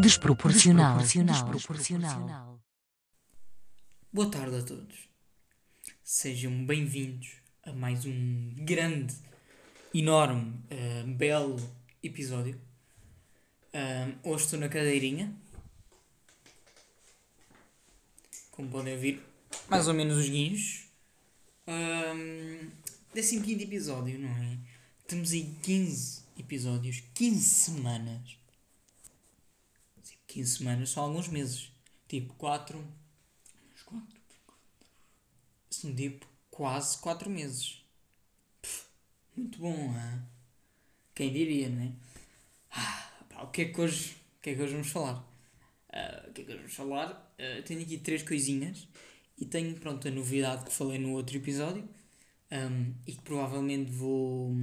Desproporcional. Desproporcional. Boa tarde a todos. Sejam bem-vindos a mais um grande, enorme, eh, belo episódio. Ahm, hoje estou na cadeirinha. Como podem ouvir, mais ou menos os guinhos. Um, 15 episódio, não é? Temos aí 15 episódios, 15 semanas. Sim, 15 semanas são alguns meses. Tipo 4. Uns 4. São tipo quase 4 meses. Pff, muito bom, hein? Quem diria, não é? Ah, pá, o que é que hoje, o que é que hoje vamos falar? Ah, o que é que hoje vamos falar? Ah, tenho aqui três coisinhas e tenho, pronto, a novidade que falei no outro episódio um, e que provavelmente vou,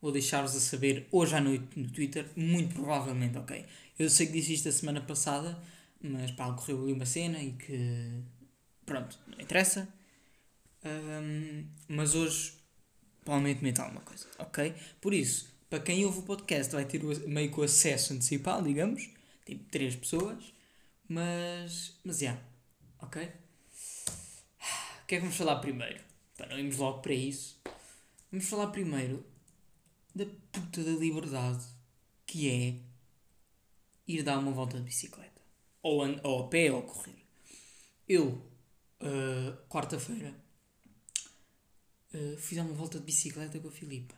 vou deixar-vos a saber hoje à noite no Twitter, muito provavelmente, ok? Eu sei que disse isto a semana passada, mas pá, ocorreu ali uma cena e que, pronto, não interessa. Um, mas hoje provavelmente meto alguma coisa, ok? Por isso, para quem ouve o podcast vai ter meio que o acesso antecipado, digamos, tipo três pessoas, mas, mas já, ok? O que é que vamos falar primeiro? Para não irmos logo para isso, vamos falar primeiro da puta da liberdade que é ir dar uma volta de bicicleta, ou, ou a pé ou a correr. Eu, ah, quarta-feira, ah, fiz uma volta de bicicleta com a Filipa.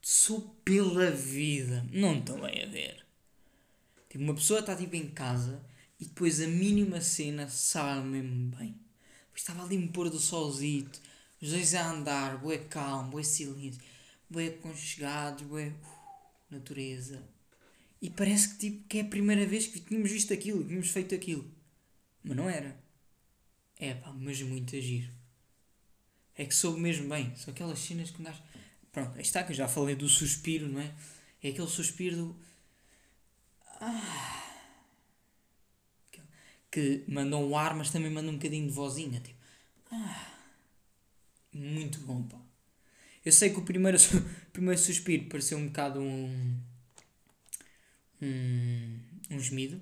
Sou pela vida. Não estão bem a ver. Tipo, uma pessoa está tipo em casa e depois a mínima cena sabe mesmo bem. Depois estava ali um pôr do solzito, os dois a andar, bué calmo, bué silêncio, bué aconchegados, bué uh, natureza. E parece que tipo que é a primeira vez que tínhamos visto aquilo, que tínhamos feito aquilo. Mas não era. É pá, mas muito agir. É que soube mesmo bem. São aquelas cenas que um gajo. Pronto, está que eu já falei do suspiro, não é? É aquele suspiro do. Ah. Que mandam um ar, mas também mandam um bocadinho de vozinha. Tipo. Ah. Muito bom, pá. Eu sei que o primeiro, primeiro suspiro pareceu um bocado um. Um, um gemido,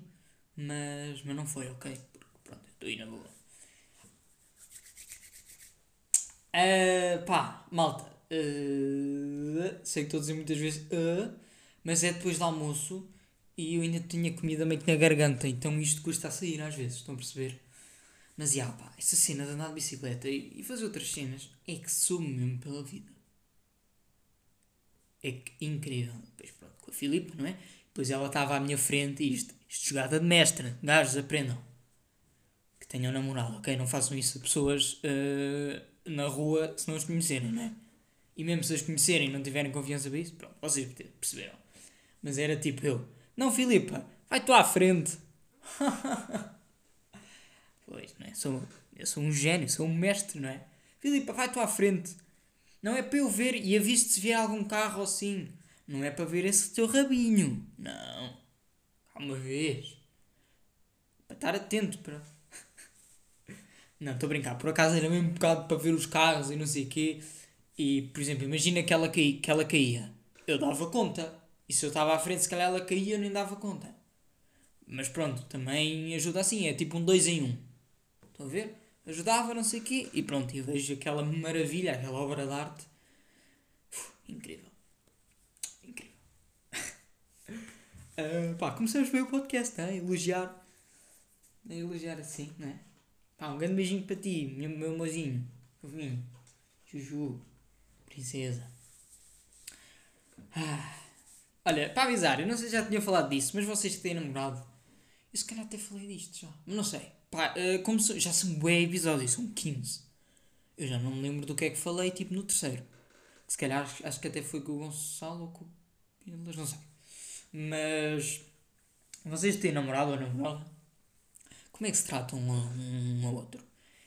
mas, mas não foi, ok? Porque pronto, estou aí na boa. Ah, pá, malta. ah, sei que estou a dizer muitas vezes, ah, mas é depois do almoço e eu ainda tinha comida meio que na garganta, então isto custa a sair às vezes, estão a perceber? Mas já, pá, essa cena de andar de bicicleta e, e fazer outras cenas é que sou mesmo pela vida. É que incrível. Depois pronto, com a Filipe, não é? Depois ela estava à minha frente e isto, isto jogada de mestre. Gajos, aprendam. Que tenham namorado, ok? Não façam isso a pessoas eh, na rua se não os conhecerem, não é? E mesmo se as conhecerem e não tiverem confiança para isso, pronto, vocês perceberam. Mas era tipo eu. Não, Filipa, vai tu à frente. pois, não é? Sou, eu sou um gênio, sou um mestre, não é? Filipa, vai tu à frente. Não é para eu ver e aviso se vier algum carro assim. Não é para ver esse teu rabinho. Não. Calma vez. Para estar atento para. Não, estou a brincar. Por acaso era mesmo um bocado para ver os carros e não sei o quê. E, por exemplo, imagina que ela, que ela caía. Eu dava conta. E se eu estava à frente, se calhar ela caía, eu nem dava conta. Mas pronto, também ajuda assim. É tipo um 2 em 1. Um. Estão a ver? Ajudava, não sei o quê. E pronto, eu vejo aquela maravilha, aquela obra de arte. Uf, incrível. Incrível. Ah, pá, começamos bem o podcast, a elogiar. A elogiar assim, não é? Pá, um grande beijinho para ti, meu, meu mozinho. Fofinho. Juju. Princesa. Ah. Olha, para avisar, eu não sei se já tinha falado disso, mas vocês que têm namorado, eu se calhar até falei disto já. Mas não sei. Pá, ah, como são- já são bué episódios, são 15. Eu já não me lembro do que é que falei, tipo, no terceiro. Se calhar, acho, acho que até foi com o Gonçalo ou com o Pilas, não sei. Mas, vocês têm namorado ou namorada? Como é que se tratam um, um ao outro?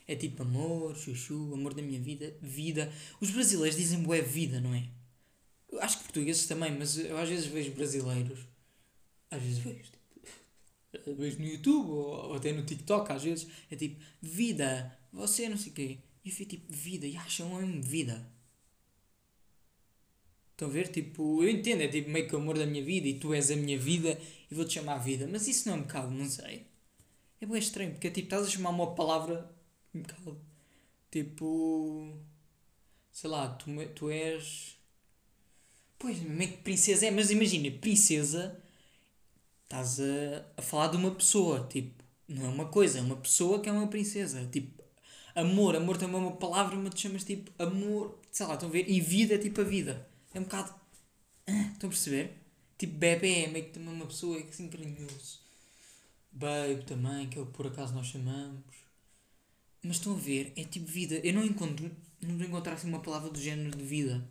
É tipo amor, chuchu, amor da minha vida, vida. Os brasileiros dizem bué vida, não é? Acho que portugueses também, mas eu às vezes vejo brasileiros. Às vezes vejo. Tipo, eh, vejo no YouTube ou, ou até no TikTok às vezes, é tipo, vida, você não sei o quê. E eu fico tipo, vida, e acham mesmo vida. Estão a ver? Tipo, eu entendo, é tipo meio que o amor da minha vida e tu és a minha vida e vou-te chamar vida. Mas isso não é um bocado, não sei. É bem estranho, porque é tipo, estás a chamar uma palavra um bocado. Tipo. Sei lá, tu, tu és. Pois, meio que princesa é, mas imagina, princesa. Estás a, a falar de uma pessoa, tipo. Não é uma coisa, é uma pessoa que é uma princesa. Tipo, amor, amor também é uma palavra, mas te chamas tipo amor, sei lá, estão a ver? E vida é tipo a vida. É um bocado. Ah, estão a perceber? Tipo, bebê é meio que também uma pessoa que assim carinhoso. Babe também, que é o que por acaso nós chamamos. Mas estão a ver? É tipo vida. Eu não encontro. Não encontrar assim uma palavra do género de vida.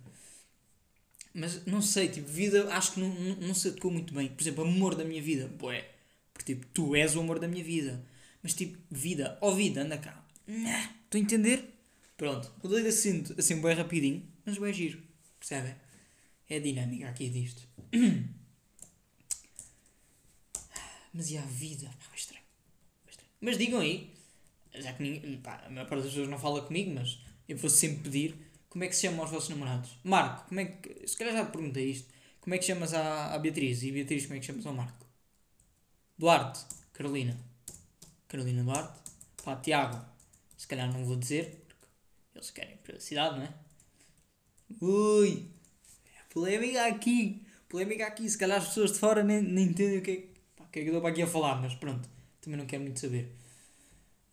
Mas não sei, tipo, vida acho que não, não, não se adequou muito bem. Por exemplo, amor da minha vida. Boé. Porque tipo, tu és o amor da minha vida. Mas tipo, vida. Ó oh, vida, anda cá. Estou a entender? Pronto. Mudei de assunto assim bem rapidinho. Mas bem giro. Percebem? É a dinâmica aqui disto. Mas e a vida? Pá, é estranho. É estranho. Mas digam aí, já que ninguém, pá, a maior parte das pessoas não fala comigo, mas eu vou sempre pedir como é que se chamam os vossos namorados. Marco, como é que. Se calhar já te perguntei isto. Como é que chamas a Beatriz? E Beatriz, como é que chamas ao Marco? Duarte, Carolina. Carolina Duarte. Pá, Tiago, se calhar não vou dizer, porque eles querem privacidade, não é? Ui! Polémica aqui! Polémica aqui! Se calhar as pessoas de fora nem, nem entendem o que é, pá, o que, é que eu estou para aqui a falar, mas pronto, também não quero muito saber.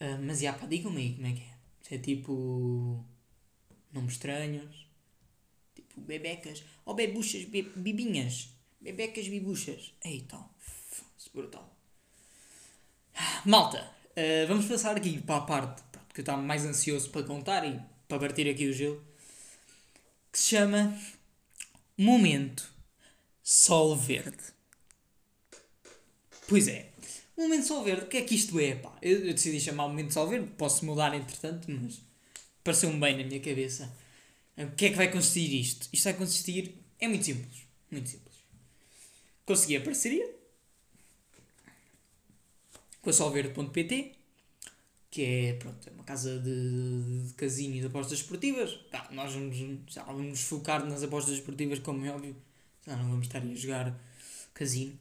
Uh, mas já, pá, digam-me aí como é que é. Se é tipo. Nomes estranhos. Tipo, bebecas. Ou bebuchas, be, bibinhas. Bebecas, bibuchas. Eita, brutal. Malta, uh, vamos passar aqui para a parte que eu estava mais ansioso para contar e para partir aqui o gelo que se chama Momento Sol Verde. Pois é, Momento Sol Verde, o que é que isto é? Pá? Eu, eu decidi chamar Momento Sol Verde, posso mudar entretanto, mas pareceu-me bem na minha cabeça. O que é que vai consistir isto? Isto vai consistir. É muito simples. Muito simples. Consegui a parceria com a solverde.pt que é, pronto, é uma casa de, de casino e de apostas esportivas. Tá, nós vamos, já vamos focar nas apostas esportivas, como é óbvio. Já não vamos estar a jogar casino.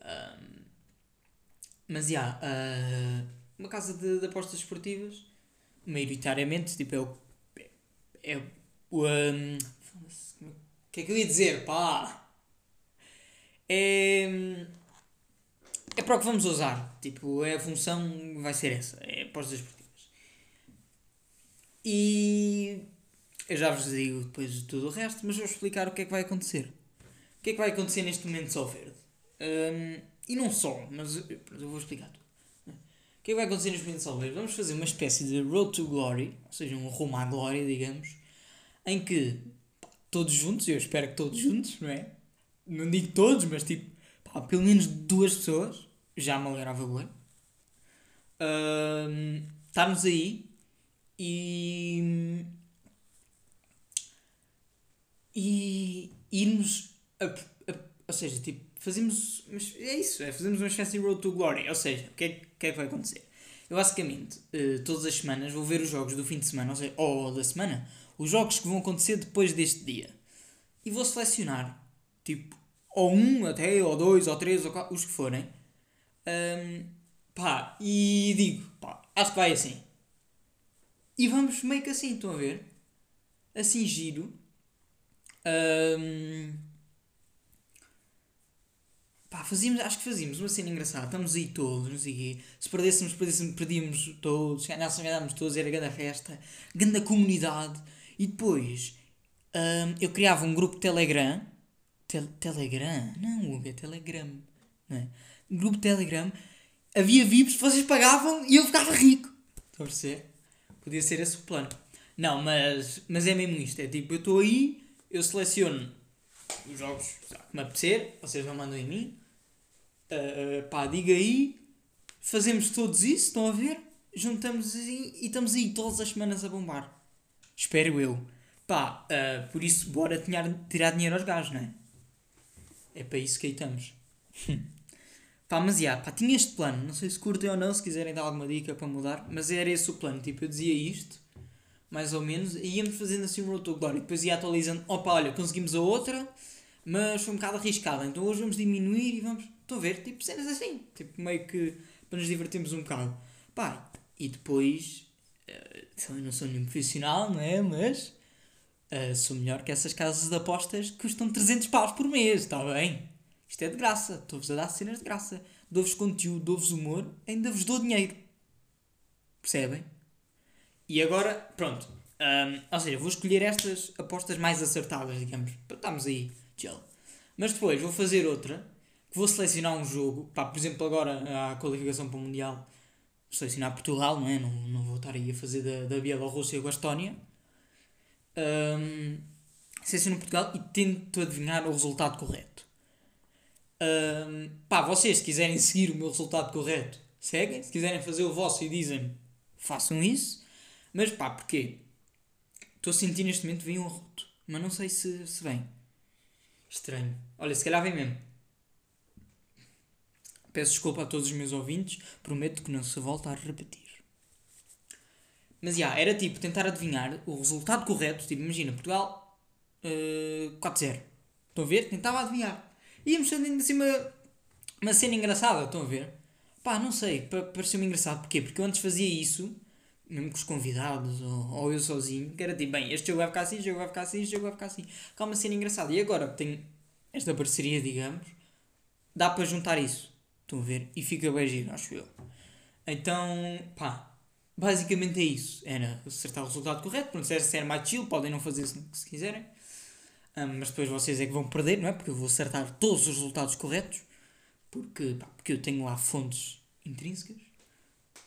Um, mas, já, yeah, uh, uma casa de, de, apostas esportivas, maioritariamente, tipo, é o... É, é o... Um, o que é que eu ia dizer, pá? É é para o que vamos usar. Tipo, é a função vai ser essa. É apostas esportivas. E eu já vos digo depois de tudo o resto, mas vou explicar o que é que vai acontecer. O que é que vai acontecer neste momento só verde? Um, e não só, mas eu vou explicar tudo. O que é que vai acontecer momento só verde? Vamos fazer uma espécie de Road to Glory, ou seja, um rumo à glória, digamos, em que todos juntos, eu espero que todos juntos, não é? Não digo todos, mas tipo, pá, pelo menos duas pessoas, já me alegrava bem. Uh, estarmos aí e. e irmos. A, a, ou seja, tipo, fazemos. É isso, é fazemos uma espécie de Road to Glory. Ou seja, o que é, que, é que vai acontecer? Eu basicamente, uh, todas as semanas, vou ver os jogos do fim de semana, ou seja, ou da semana, os jogos que vão acontecer depois deste dia. E vou selecionar, tipo, ou um até, ou dois, ou três, ou quatro, os que forem. Um, pá, e digo, pá, acho que vai assim. E vamos meio que assim, estão a ver? Assim giro. Um, pá, fazíamos, acho que fazíamos uma cena engraçada. Estamos aí todos, não. Se perdêssemos, perdêssemos, perdíamos todos. Se ganhássemos, ganhámos todos. Era grande festa, grande comunidade. E depois um, eu criava um grupo Telegram Tel Telegram? Não, Hugo, é Telegram. Não é? Grupo Telegram. Havia VIPs, vocês pagavam e eu ficava rico. Estão a perceber? Podia ser esse o plano. Não, mas, mas é mesmo isto. É tipo, eu estou aí, eu seleciono os jogos que me apetecer, vocês não mandam em mim. Uh, pá, diga aí, fazemos todos isso, estão a ver? Juntamos assim e estamos aí todas as semanas a bombar. Espero eu. Pá, uh, por isso, bora tirar, tirar dinheiro aos gajos, não é? É para isso que aí estamos. Pá, mas já, pá, tinha este plano. Não sei se curtem ou não, se quiserem dar alguma dica para mudar. Mas era esse o plano. Tipo, eu dizia isto, mais ou menos, e íamos fazendo assim um Glory. Depois ia atualizando. Opa, olha, conseguimos a outra, mas foi um bocado arriscada. Então hoje vamos diminuir e vamos. Estão a ver? Tipo, cenas assim. Tipo, meio que para nos divertirmos um bocado. Pá, e depois. Uh, eu não sou nenhum profissional, não é? Mas. Uh, sou melhor que essas casas de apostas que custam 300 paus por mês, está bem? Isto é de graça. Estou-vos a dar cenas de graça. Dou-vos conteúdo, dou-vos humor, ainda vos dou dinheiro. Percebem? E agora, pronto. Um, ou seja, vou escolher estas apostas mais acertadas, digamos. Estamos aí, chill. Mas depois vou fazer outra. Que vou selecionar um jogo. Pá, por exemplo, agora a qualificação para o Mundial. Vou selecionar Portugal, não é? Não, não vou estar aí a fazer da, da Bielorrússia com a Estónia. Um, seleciono Portugal e tento adivinhar o resultado correto. Um, pá, vocês se quiserem seguir o meu resultado correto, seguem. Se quiserem fazer o vosso e dizem façam isso. Mas pá, porquê? Estou a sentir neste momento vem um arroto. Mas não sei se, se vem. Estranho. Olha, se calhar vem mesmo. Peço desculpa a todos os meus ouvintes. Prometo que não se volta a repetir. Mas já, yeah, era tipo tentar adivinhar o resultado correto. Tipo, imagina, Portugal uh, 4-0. Estão a ver? Tentava adivinhar íamos fazendo assim uma, uma cena engraçada, estão a ver? Pá, não sei, pareceu-me engraçado. Porquê? Porque eu antes fazia isso, mesmo com os convidados, ou, ou eu sozinho, que era tipo, bem, este jogo vai ficar assim, este jogo vai ficar assim, este jogo vai ficar assim. Uma cena engraçada. E agora que tenho esta parceria, digamos, dá para juntar isso. Estão a ver? E fica bem giro, acho eu. Então, pá, basicamente é isso. Era acertar o resultado correto. Pronto, se era mais chill, podem não fazer isso se quiserem. Um, mas depois vocês é que vão perder, não é? Porque eu vou acertar todos os resultados corretos. Porque, pá, porque eu tenho lá fontes intrínsecas.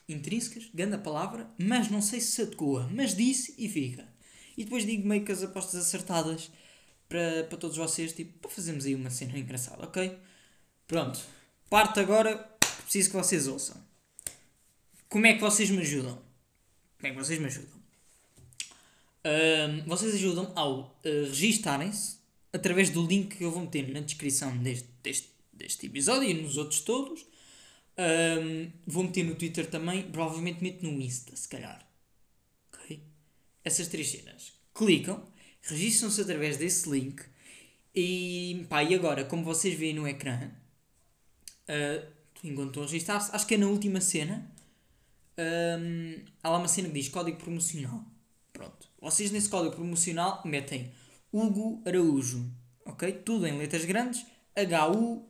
Intrínsecas, grande a palavra, mas não sei se se adequa. Mas disse e fica. E depois digo meio que as apostas acertadas para, para todos vocês, tipo, para fazermos aí uma cena engraçada, ok? Pronto. Parte agora, preciso que vocês ouçam. Como é que vocês me ajudam? Como é que vocês me ajudam? Vocês ajudam ao uh, registarem-se através do link que eu vou meter na descrição deste, deste, deste episódio e nos outros todos. Vou meter no Twitter também, provavelmente meto no Insta, se calhar. Ok? Essas três cenas. Clicam, registram-se através desse link e, pá, e agora, como vocês veem no ecrã, uh, enquanto estão a registrar-se, acho que é na última cena, um, há lá uma cena que diz código promocional. Pronto. Vocês nesse código promocional metem Hugo Araújo. Ok? Tudo em letras grandes. H-U-G-O-A-R-A-U-J-O.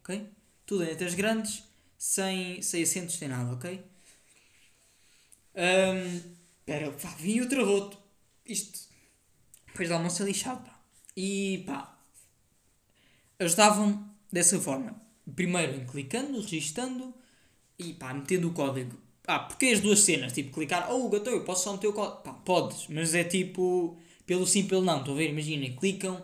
Ok? Tudo em letras grandes. Sem, sem acentos, sem nada. Ok? Espera, um, vim outro roto. Isto. Depois do almoço é lixado. E pá. Ajudavam dessa forma. Primeiro clicando, registando e pá, metendo o código ah, porque as duas cenas? Tipo, clicar, oh, gato, eu posso só meter o código. Pá, podes, mas é tipo, pelo sim, pelo não. Estão a ver? Imaginem, clicam.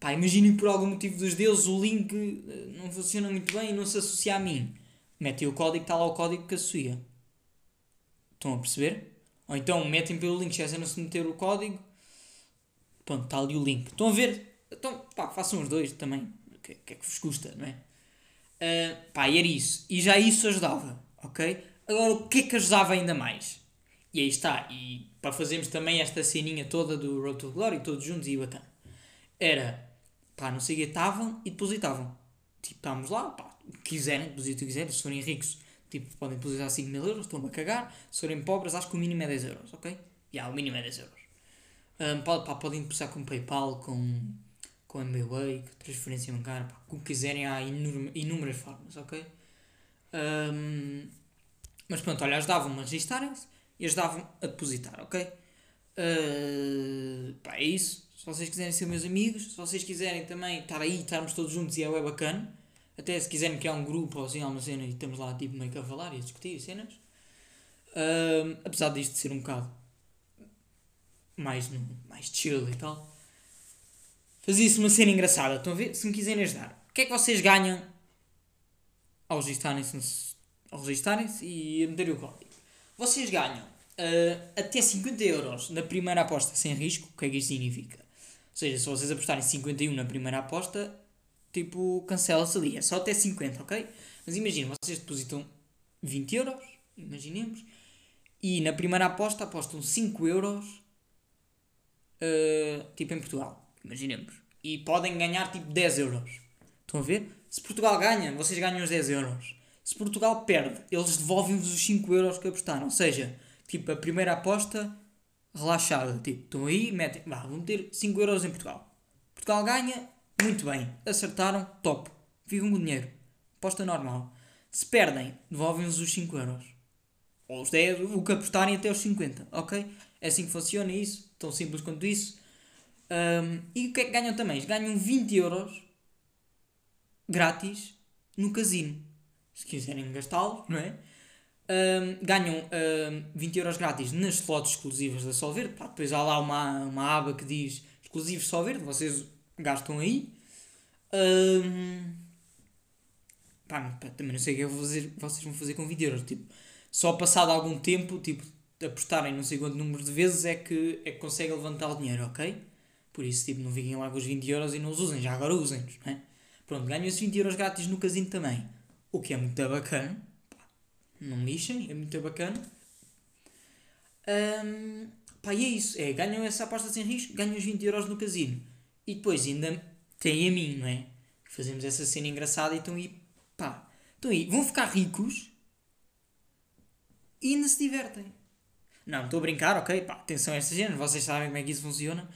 Pá, imaginem por algum motivo dos deuses o link eh, não funciona muito bem e não se associa a mim. Metem o código, está lá o código que associa. Estão a perceber? Ou então metem pelo link, se não se meter o código. Pronto, está ali o link. Estão a ver? Então, pá, façam os dois também. O que, que é que vos custa, não é? Uh, pá, e era isso. E já isso ajudava, ok? Agora, o que é que ajudava ainda mais? E aí está, e para fazermos também esta ceninha toda do Road to Glory, todos juntos e bacana, era, pá, não sei o que, estavam e depositavam. Tipo, estávamos lá, pá, quiserem, depositam quiserem, se forem ricos, tipo, podem depositar 5 mil euros, estão a cagar, se forem pobres, acho que o mínimo é 10 euros, ok? Já, yeah, o mínimo é 10 euros. Um, pá, pá, podem depositar com PayPal, com, com MBWay, com transferência bancária, pá, como quiserem, há inúmeras formas, ok? Um, mas pronto, olha, ajudavam-me a registarem-se e ajudavam a depositar, ok? Uh, pá, é isso. Se vocês quiserem ser meus amigos, se vocês quiserem também estar aí, estarmos todos juntos e é bem bacana. Até se quiserem criar um grupo ou assim, alguma cena e estamos lá tipo meio que a falar e a discutir cenas. Uh, apesar disto ser um bocado mais, mais chill e tal. Fazia-se uma cena engraçada. Estão a ver? Se me quiserem ajudar. O que é que vocês ganham ao registarem-se ao registarem-se e a meterem o código. Vocês ganham uh, até 50 euros na primeira aposta sem risco. O que é que isto significa? Ou seja, se vocês apostarem 51 na primeira aposta, tipo, cancela-se ali. É só até 50, ok? Mas imagina, vocês depositam 20 euros, imaginemos, e na primeira aposta apostam 5 euros, uh, tipo em Portugal, imaginemos. E podem ganhar tipo 10 euros. Estão a ver? Se Portugal ganha, vocês ganham os 10 euros. Se Portugal perde, eles devolvem-vos os 5 euros que apostaram. Ou seja, tipo, a primeira aposta relaxada. Tipo, estão aí, metem, vá, vão ter 5 euros em Portugal. Portugal ganha, muito bem. Acertaram, top. Ficam com o dinheiro. Aposta normal. Se perdem, devolvem-vos os 5 euros. Ou os 10, o que apostarem até os 50, ok? É assim que funciona isso, tão simples quanto isso. Um, e o que é que ganham também? Ganham 20 euros grátis no casino. Se quiserem gastá-los, não é? Um, ganham um, 20 euros grátis nas slots exclusivas da Solverde. Pá, depois há lá uma, uma aba que diz exclusivos Solverde, vocês gastam aí. Um, pá, pá, também não sei o que é fazer, vocês vão fazer com 20 euros. Tipo, só passado algum tempo, tipo, apostarem não sei quanto número de vezes é que, é que conseguem levantar o dinheiro, ok? Por isso, tipo, não fiquem lá com os 20 euros e não os usem, já agora usem-nos, não é? Pronto, ganham esses 20 euros grátis no casino também, o que é muito bacana, não lixem, é muito bacana. Um, pá, e é isso, é, ganham essa aposta sem risco, ganham os 20 euros no casino. E depois ainda têm a mim, não é? Fazemos essa cena engraçada e estão aí, pá, estão aí, vão ficar ricos e ainda se divertem. Não, estou a brincar, ok? Pá, atenção a estas cenas, vocês sabem como é que isso funciona.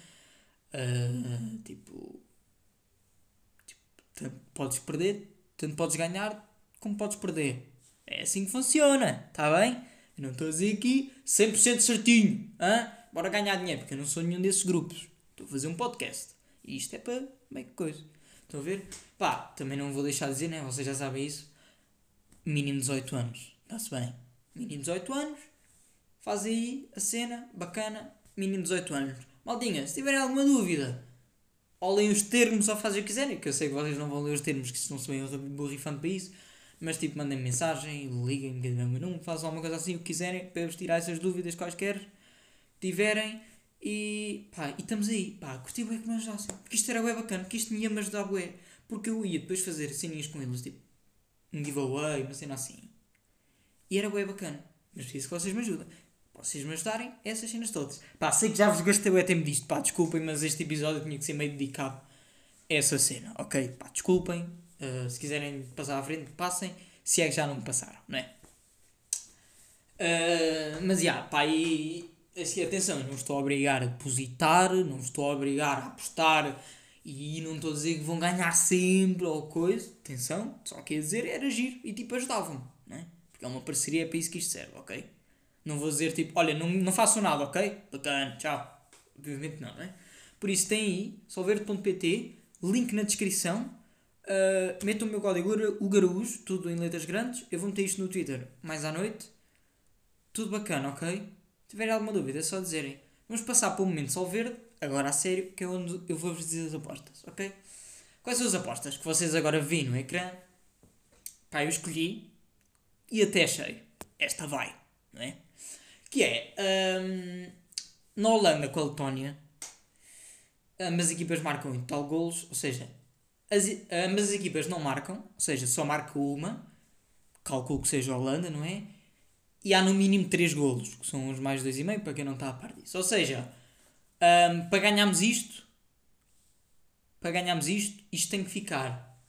Uh, tipo, tipo, podes perder, tanto podes ganhar, como podes perder. É assim que funciona, está bem? Eu não estou a dizer aqui 100% certinho, hein? bora ganhar dinheiro, porque eu não sou nenhum desses grupos. Estou a fazer um podcast. E isto é para bem que coisa. Estão a ver? Pá, também não vou deixar de dizer, né? Vocês já sabem isso. Mínimo 18 anos. Está-se bem mínimo 18 anos, faz aí a cena, bacana, mínimo 18 anos. Maldinha, se tiverem alguma dúvida, ou leem os termos ou fazem o que quiserem, que eu sei que vocês não vão ler os termos, que não sou bem borrifando para isso, mas tipo, mandem mensagem, liguem, não façam alguma coisa assim, o que quiserem, para eu vos tirar essas dúvidas quaisquer tiverem. E pá, e estamos aí, pá, curti bué que me ajudassem, porque isto era bué bacana, porque isto me ia me ajudar bué, porque eu ia depois fazer ceninhas com eles, tipo, um giveaway, uma cena assim. E era bem bacana. Mas preciso que vocês me ajudem. Vocês me ajudarem essas cenas todas. Pá, sei que já vos gastei o tempo disto. Pá, desculpem, mas este episódio tinha que ser meio dedicado a essa cena. Ok? Pá, desculpem. Uh, se quiserem passar à frente, passem. Se é que já não me passaram, não é? Uh, mas, já, yeah, pá, e... Assim, atenção, não estou a obrigar a depositar, não estou a obrigar a apostar e não estou a dizer que vão ganhar sempre ou coisa. Atenção, só quer dizer era giro e tipo ajudavam, não é? Porque é uma parceria, é para isso que isto serve, ok? Não vou dizer tipo, olha, não, não faço nada, ok? Bacana, tchau. Obviamente não, não é? Por isso tem aí, solverde.pt, link na descrição. Uh, o meu código o Garujo, tudo em letras grandes. Eu vou meter isto no Twitter mais à noite. Tudo bacana, ok? Se tiverem alguma dúvida, é só dizerem. Vamos passar para o momento Solverde, agora a sério, que é onde eu vou-vos dizer as apostas, ok? Quais são as apostas que vocês agora veem no ecrã? Pá, eu escolhi e até achei, esta vai, não é? Que é, um, na Holanda com a Letónia, ambas as equipas marcam em tal golos, ou seja, as, ambas as equipas não marcam, ou seja, só marca uma, calculo que seja a Holanda, não é? E há no mínimo 3 golos, que são os mais 2,5 para quem não está a par disso. Ou seja, um, para ganharmos isto, para ganharmos isto, isto tem que ficar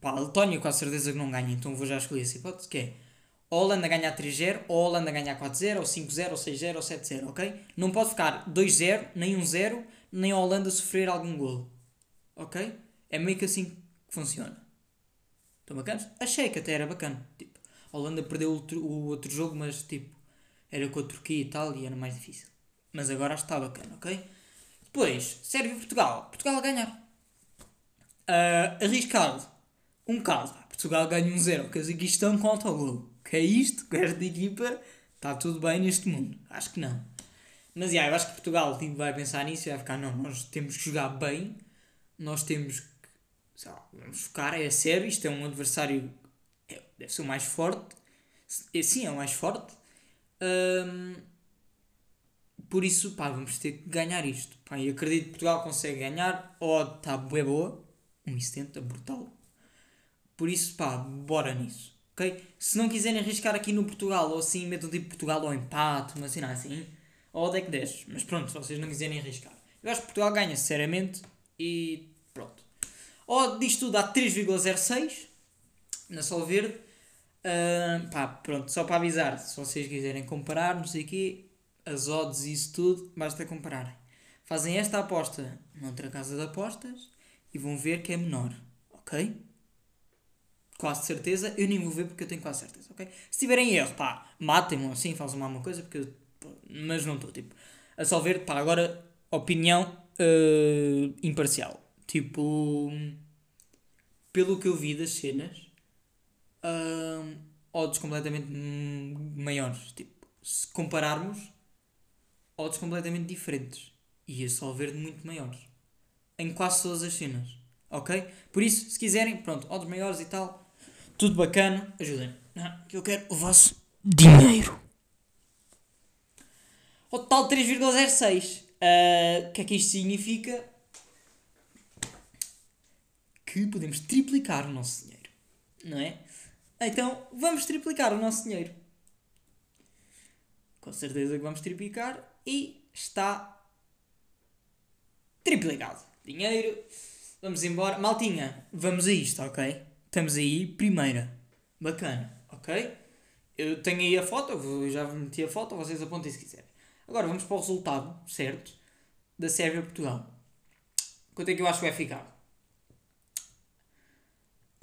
Pá, a Letónia com a certeza que não ganha, então vou já escolher essa hipótese, que é ou a Holanda ganhar 3-0, ou a Holanda ganhar 4-0, ou 5-0, ou 6-0, ou 7-0, ok? Não pode ficar 2-0, nem 1-0, nem a Holanda sofrer algum golo. Ok? É meio que assim que funciona. Estão bacanas? Achei que até era bacana. Tipo, a Holanda perdeu o outro, jogo, mas tipo, era com a Turquia e tal, e era mais difícil. Mas agora está bacana, ok? Depois, Sérvia e Portugal. A ganhar. Uh, arriscado um caso. Portugal ganha um zero. Cazaquistão com autogol. Que é isto? Com esta equipa está tudo bem neste mundo? Acho que não. Mas yeah, eu acho que Portugal tipo, vai pensar nisso e vai ficar, não, nós temos que jogar bem, nós temos que sei lá, vamos focar, é sério, isto é um adversário, é, deve ser o mais forte, é, sim, é o mais forte. Um, por isso, pá, vamos ter que ganhar isto. Pá, e acredito que Portugal consegue ganhar, ou está boa boa, 1,70, brutal. Por isso, pá, bora nisso. Ok? Se não quiserem arriscar aqui no Portugal, ou assim, metam tipo Portugal ou empate, uma cena assim, ou deck 10. Mas pronto, se vocês não quiserem arriscar. Eu acho que Portugal ganha, sinceramente, e pronto. Ou diz tudo a 3,06 na Sol Verde. Uh, pá, pronto, só para avisar, se vocês quiserem comparar, não sei o quê, as odds e isso tudo, basta compararem. Fazem esta aposta noutra casa de apostas e vão ver que é menor, ok? Quase certeza, eu nem vou ver porque eu tenho quase certeza, ok? Se tiverem erro, pá, matem-me assim, façam alguma coisa, porque eu, pá, mas não estou, tipo, a só ver, pá, agora, opinião uh, imparcial, tipo, pelo que eu vi das cenas, uh, odds completamente maiores, tipo, se compararmos, odds completamente diferentes, e a só verde muito maiores, em quase todas as cenas, ok? Por isso, se quiserem, pronto, odds maiores e tal, tudo bacana, ajudem. Que eu quero o vosso dinheiro. O total 3,06. Ah, o que é que isto significa? Que podemos triplicar o nosso dinheiro. Não é? Então vamos triplicar o nosso dinheiro. Com certeza que vamos triplicar e está triplicado. Dinheiro. Vamos embora. Maltinha, vamos a isto, ok? Estamos aí, primeira. Bacana, ok? Eu tenho aí a foto, eu já meti a foto, vocês apontem se quiserem. Agora vamos para o resultado, certo? Da Sérvia-Portugal. Quanto é que eu acho que vai ficar?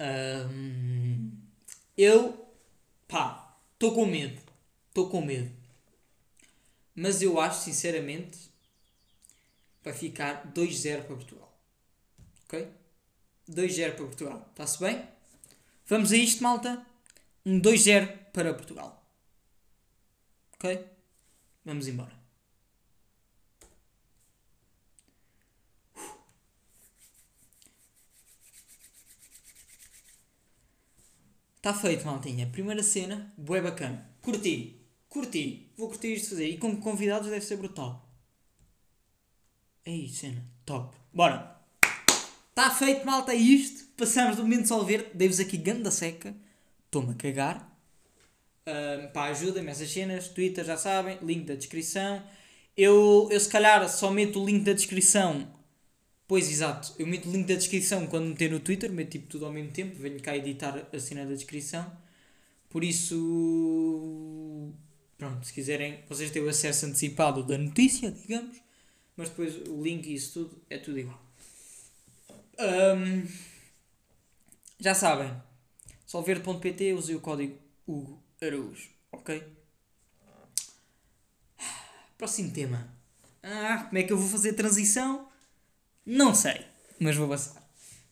Um, eu, pá, estou com medo. Estou com medo. Mas eu acho, sinceramente, vai ficar 2-0 para Portugal. Ok? 2-0 para Portugal. Está-se bem? Vamos a isto, malta. Um 2-0 para Portugal. Ok? Vamos embora. Está feito, maltinha. Primeira cena, bué bacana. Curti. Curti. Vou curtir isto fazer. E com convidados deve ser brutal. É isso, cena. Top. Bora. Está feito, malta. É isto passamos do momento sol verde, dei-vos aqui ganda seca, estou-me a cagar. Uh, pá, ajudem-me essas cenas, Twitter já sabem, link da descrição. Eu, eu se calhar só meto o link da descrição. Pois exato, eu meto o link da descrição quando meter no Twitter, meto tipo tudo ao mesmo tempo, venho cá editar a cena da descrição. Por isso, pronto, se quiserem, vocês têm o acesso antecipado da notícia, digamos, mas depois o link e isso tudo é tudo igual. Um, já sabem. Solverde.pt, usei o código Hugo Araújo. Ok? Próximo tema. Ah, como é que eu vou fazer a transição? Não sei, mas vou passar.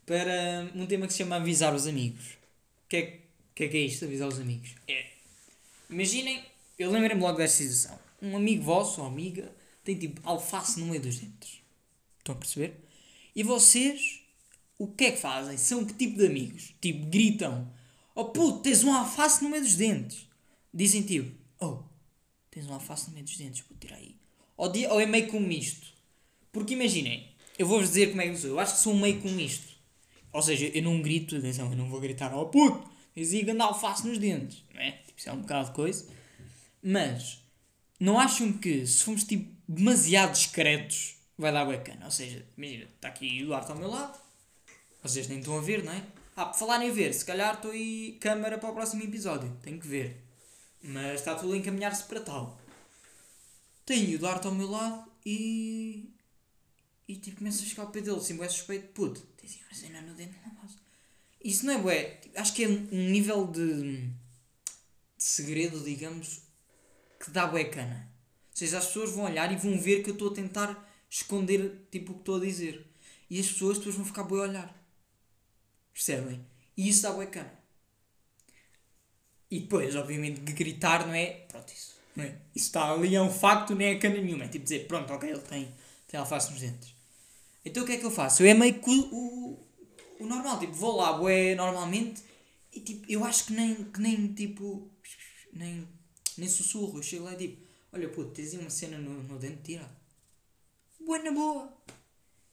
Para um tema que se chama avisar os amigos. O que é que é, que é isto, avisar os amigos? É. Imaginem, eu lembrei-me logo desta situação. Um amigo vosso ou amiga tem tipo alface no meio dos dentes. Estão a perceber? E vocês o que é que fazem? São que tipo de amigos? Tipo, gritam: Oh puto, tens um alface no meio dos dentes. Dizem tipo: Oh, tens um alface no meio dos dentes, puto, tira aí. Ou, ou é meio com misto. Porque imaginem, eu vou-vos dizer como é que eu sou. Eu acho que sou meio com misto. Ou seja, eu não grito, atenção, eu não vou gritar: Oh puto, tens aí grande alface nos dentes. Não é? Tipo, isso é um bocado de coisa. Mas, não acham que se formos tipo demasiado discretos vai dar bacana? Ou seja, imagina, está aqui o Duarte ao meu lado vocês nem estão a ver, não é? Ah, por falar em ver, se calhar estou aí câmara para o próximo episódio. Tenho que ver. Mas está tudo a encaminhar-se para tal. Tenho o Duarte ao meu lado e. E tipo, começa a chegar ao pé dele, assim, é suspeito, puto, tens uma cena no dente, não posso. Isso não é. Tipo, acho que é um nível de. de segredo, digamos, que dá bué cana. Ou seja, as pessoas vão olhar e vão ver que eu estou a tentar esconder, tipo, o que estou a dizer. E as pessoas depois vão ficar bué a olhar. Percebem? E isso dá bué cana. E depois, obviamente, gritar não é. Pronto, isso. Não é? Isso está ali, é um facto, nem é cana nenhuma. É tipo dizer, pronto, ok, ele tem, tem alface nos dentes. Então o que é que eu faço? Eu é meio que o, o, normal. Tipo, vou lá, bué, normalmente. E tipo, eu acho que nem, que nem tipo. Nem, nem sussurro. Eu chego lá e tipo, olha puto, tens aí uma cena no, no dente, tira. Bué na boa.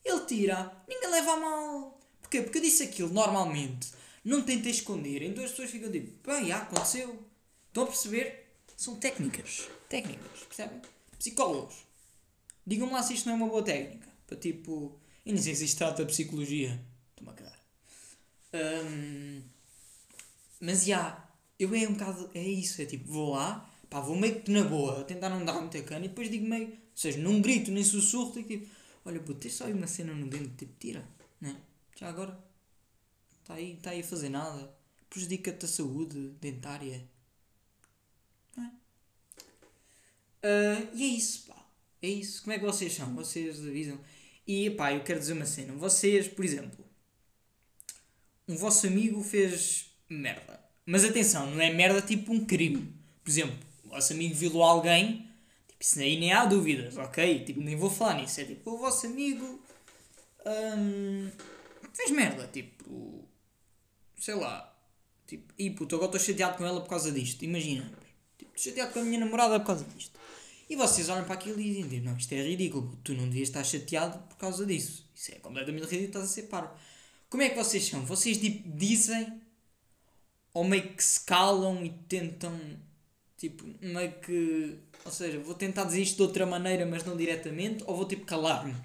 Ele tira, ninguém leva a mal Porquê? Porque eu disse aquilo normalmente, não tentei esconder, então as pessoas ficam tipo, bem, já aconteceu. Estão a perceber? São técnicas. Técnicas, percebem? Psicólogos. Digam-me lá se isto não é uma boa técnica. Para tipo. Eu nem sei se isto trata de psicologia. Estou-me a cagar. Hum, mas já, eu é um bocado. É isso, é tipo, vou lá, pá, vou meio que na boa, tentar não dar muita cana e depois digo meio. Ou seja, não grito nem sussurro, tipo, olha, puto, tens só aí uma cena no dente, tipo, tira, né? Já agora. Está aí, está aí a fazer nada. Prejudica-te a saúde dentária. Não é? Uh, e é isso, pá. É isso. Como é que vocês são? Vocês avisam. E pá, eu quero dizer uma cena. Vocês, por exemplo, um vosso amigo fez merda. Mas atenção, não é merda tipo um crime. Por exemplo, o vosso amigo violou alguém. Tipo, isso aí nem há dúvidas, ok? Tipo, nem vou falar nisso. É tipo, o vosso amigo. Hum, fez merda. Tipo, sei lá. Tipo, e puto, agora estou chateado com ela por causa disto. Imagina. Tipo, estou chateado com a minha namorada por causa disto. E vocês olham para aquilo e dizem, não, isto é ridículo, tu não devias estar chateado por causa disso. Isso é completamente ridículo, estás a ser paro. Como é que vocês são? Vocês tipo, dizem ou meio que se calam e tentam, tipo, meio que, ou seja, vou tentar dizer isto de outra maneira, mas não diretamente, ou vou tipo calar-me.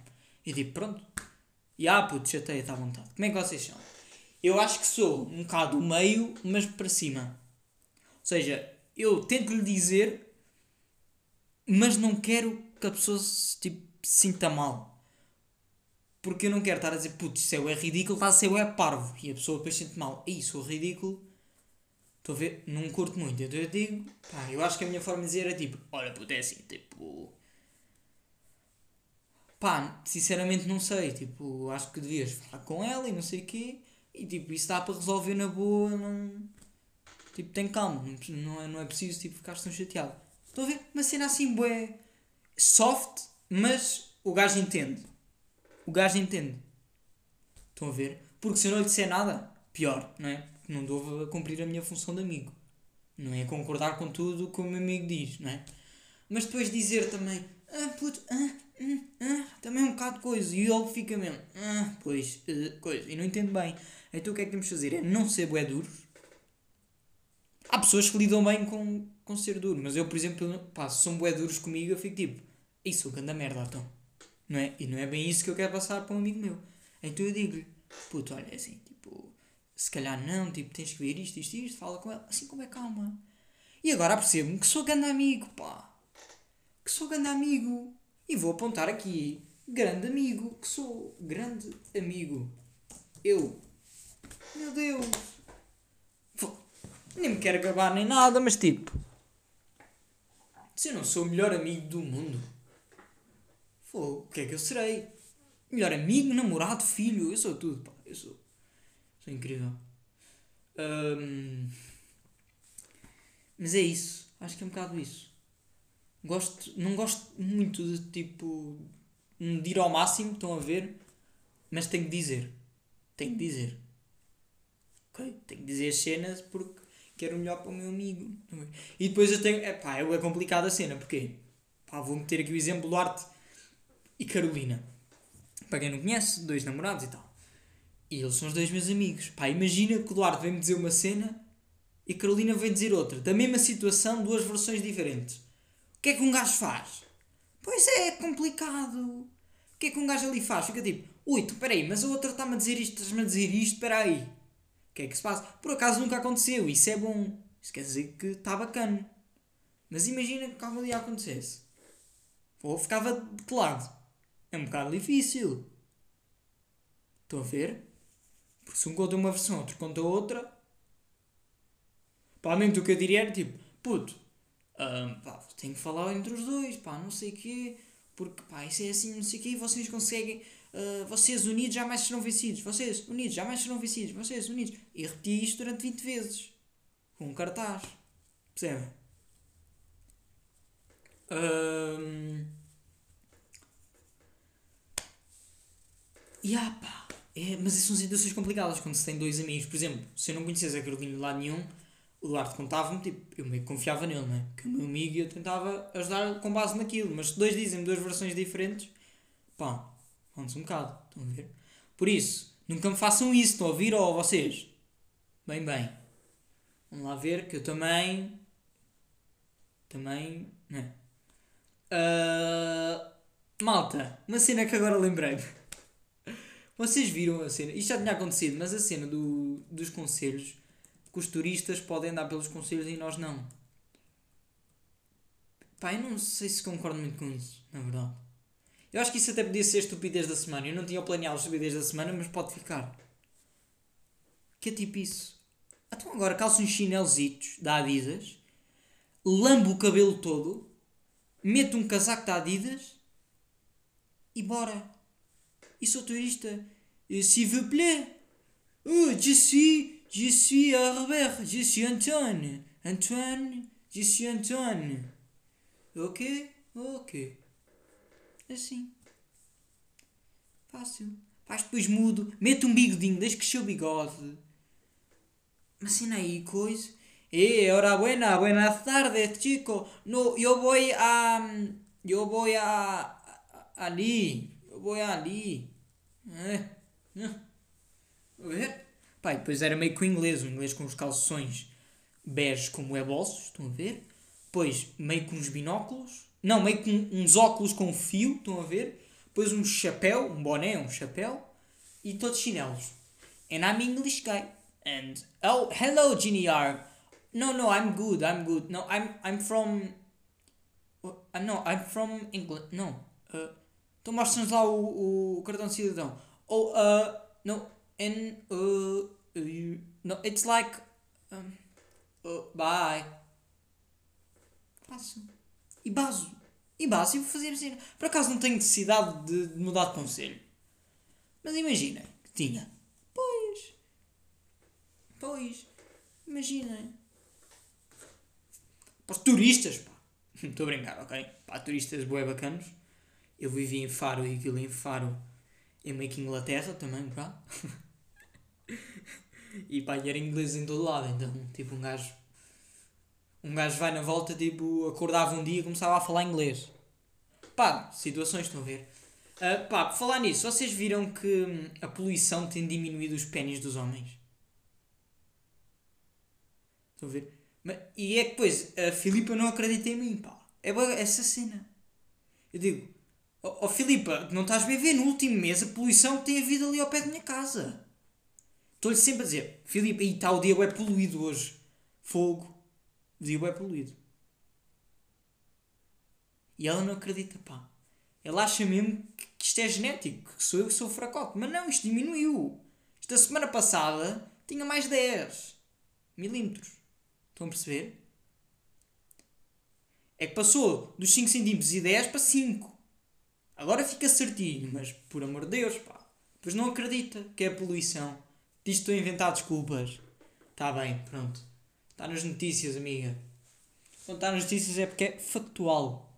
E tipo, pronto. E ah, puto, chateia, está à vontade. Como é que vocês são? Eu acho que sou um bocado meio, mas para cima. Ou seja, eu tento lhe dizer mas não quero que a pessoa se, tipo, sinta mal. Porque eu não quero estar a dizer, putz, isso é ridículo, caso seu é parvo. E a pessoa depois sente mal. Isso, é ridículo. Estou a ver, não curto muito. Então eu digo, pá, eu acho que a minha forma de dizer é tipo, olha, puto, é assim, tipo. Pá, sinceramente não sei. Tipo, acho que devias falar com ela e não sei o quê. E tipo, isso dá para resolver na boa, não. Tipo, tem calma, não é, não é preciso tipo, ficar tão chateado. Estão a ver? Uma cena assim, bué. Soft, mas o gajo entende. O gajo entende. Estão a ver? Porque se eu não lhe disser nada, pior, não é? Não a cumprir a minha função de amigo. Não é concordar com tudo o que o meu amigo diz, não é? Mas depois dizer também, ah, puto, ah, ah, ah, também é um bocado de coisa. E ele fica mesmo, ah, pois, uh, coisa. E não entendo bem. Então o que é que temos de fazer? É não ser bué duros. Há pessoas que lidam bem com, com ser duro. Mas eu, por exemplo, pá, se são bué duros comigo, eu fico tipo, isso, que anda merda, então. Não é? E não é bem isso que eu quero passar para um amigo meu. Então eu digo-lhe, puto, olha, assim, tipo, se calhar não, tipo, tens que ver isto, isto, isto, fala com ela, assim como é calma. E agora percebo-me que sou grande amigo, pá. Que sou grande amigo. E vou apontar aqui, grande amigo, que sou grande amigo. Eu. Meu Deus. Nem me quero acabar nem nada, mas tipo, se eu não sou o melhor amigo do mundo, o que é que eu serei? Melhor amigo, namorado, filho, eu sou tudo, pá. Eu sou. Sou incrível. Um, mas é isso. Acho que é um bocado isso. Gosto, não gosto muito de tipo. de ir ao máximo, estão a ver? Mas tenho que dizer. Tenho que dizer. Ok? Tenho que dizer as cenas porque quero o melhor para o meu amigo. E depois eu tenho. Epá, é complicada a cena, porque pá, vou meter aqui o exemplo do Arte e Carolina. Para quem não conhece, dois namorados e tal. E eles são os dois meus amigos. Pá, imagina que o Duarte vem-me dizer uma cena e Carolina vem dizer outra. Da mesma situação, duas versões diferentes. Que é que um gajo faz? Pois é, é complicado. O que é que um gajo ali faz? Fica tipo, ui, tu peraí, mas a outra está-me a dizer isto, estás-me a dizer isto, peraí. O que é que se passa? Por acaso nunca aconteceu, isso é bom. Isso quer dizer que está bacana. Mas imagina que algum dia acontecesse. Ou ficava de que lado? É um bocado difícil. Estão a ver? Porque se um conta uma versão, outro conta outra. Provavelmente o que eu diria era tipo, puto, um, pá, tenho que falar entre os dois, pá, não sei o quê, porque pá, isso é assim, não sei o quê, e vocês conseguem Uh, vocês unidos jamais serão vencidos, vocês unidos jamais serão vencidos, vocês unidos. E repeti isto durante 20 vezes. Com um cartaz. Percebem? Um... E ah, pá. É, mas são situações complicadas quando se tem dois amigos. Por exemplo, se eu não conhecesse a Carolina de lado nenhum, o Duarte contava-me, tipo, eu meio que confiava nele, não é? Porque o meu amigo eu tentava ajudar com base naquilo. Mas se dois dizem duas versões diferentes, pá, onde um bocado. Estão a ver? Por isso, Nunca me façam isso, estão a ouvir ou vocês? Bem, bem. Vamos lá ver que eu também. Também. Né? Uh, malta, uma cena que agora lembrei. Vocês viram a cena? Isto já tinha acontecido, mas a cena do, dos conselhos que os turistas podem andar pelos conselhos e nós não. Pá, eu não sei se concordo muito com isso, na verdade. Eu acho que isso até podia ser estupidez da semana. Eu não tinha planeado estupidez da semana, mas pode ficar. Que é tipo isso. Então agora calço uns chinelzitos da Adidas, lambo o cabelo todo, meto um casaco da Adidas e bora. E sou turista. S'il vous plaît. Oh, je suis, je suis Herbert, je suis Antoine. Antoine, je suis Antoine. Ok? Ok. Assim. Fácil. Faz depois mudo, meto um bigodinho, deixa crescer o bigode. Mas assim aí, coisa. Eh, hora buena, buenas tardes, chico. No, yo voy a. Yo voy a. ali. Eu vou ali. É. é. Ver? Pai, depois era meio que o inglês, o inglês com os calções bege como é bolsos, estão a ver? Depois meio com uns binóculos. Não, meio com uns óculos com fio, estão a ver? Depois um chapéu, um boné, um chapéu. E todos chinelos. And I'm English guy. And oh, hello, Geniar. No, no, I'm good. I'm good. No, I'm I'm from. Uh, no, I'm from England. No. Uh, então mostras lá o, o cartão de cidadão. Oh, uh, no, and uh, uh, no, it's like. Um, uh, bye. Faço. E baso. E baso, e vou fazer assim. Por acaso não tenho necessidade de mudar de conselho. Mas imagina que tinha. Pois. Pois. Imaginem. Para os turistas, pá. Estou a brincar, ok? Para turistas bué bacanos. Eu vivi em Faro e aquilo em Faro é meio que Inglaterra também, pá. e pá, e era inglês em todo lado, então, tipo, um gajo. Um gajo vai na volta, tipo, acordava um dia e começava a falar inglês. Pá, situações, estão a ver? Uh, pá, por falar nisso, vocês viram que hum, a poluição tem diminuído os pênis dos homens? Estão a ver? Mas, e é que depois a Filipa não acredita em mim, pá. É essa cena. Eu digo, ó oh, oh, Filipa, não estás bem a ver no último mês a poluição que tem havido ali ao pé da minha casa. Estou-lhe sempre a dizer, Filipa, e está o dia é poluído hoje. Fogo. O dia é poluído. E ela não acredita, pá. Ela acha mesmo que isto é genético, que sou eu que sou fracote. Mas não, isto diminuiu. Esta semana passada tinha mais 10 milímetros. Estão a perceber? É que passou dos 5 cm e 10 para 5. Agora fica certinho, mas por amor de Deus, pá. Pois não acredita que é poluição. Diz que estou a inventar desculpas. Está bem, pronto. Está nas notícias, amiga. Quando está nas notícias é porque é factual.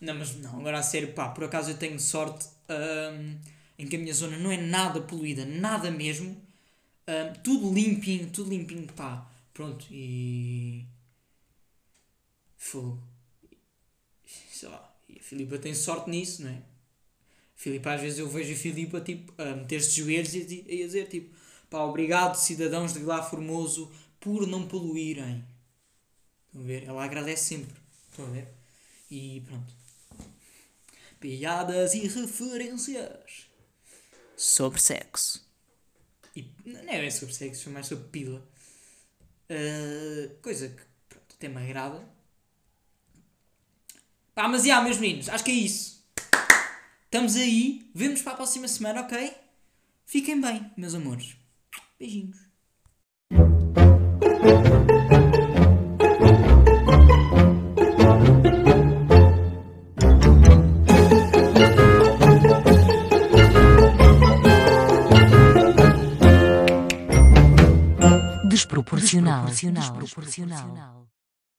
Não, mas não, agora a sério, pá, por acaso eu tenho sorte hum, em que a minha zona não é nada poluída, nada mesmo. Hum, tudo limpinho, tudo limpinho, pá. Pronto, e. Fogo. Sei lá. E a Filipa tem sorte nisso, não é? Filipa, às vezes eu vejo a Filipa tipo, a meter-se de joelhos e, e a dizer tipo: pá, obrigado, cidadãos de Vilar Formoso, por não poluírem. Estão a ver? Ela agradece sempre. Estão a ver? E pronto. Piadas e referências sobre sexo. E não é sobre sexo, é mais sobre pila. Uh, coisa que pronto, até me agrada. Pá, mas já, meus meninos, acho que é isso. Estamos aí. Vemos para a próxima semana, ok? Fiquem bem, meus amores. Beijinhos. desproporcional. desproporcional. desproporcional.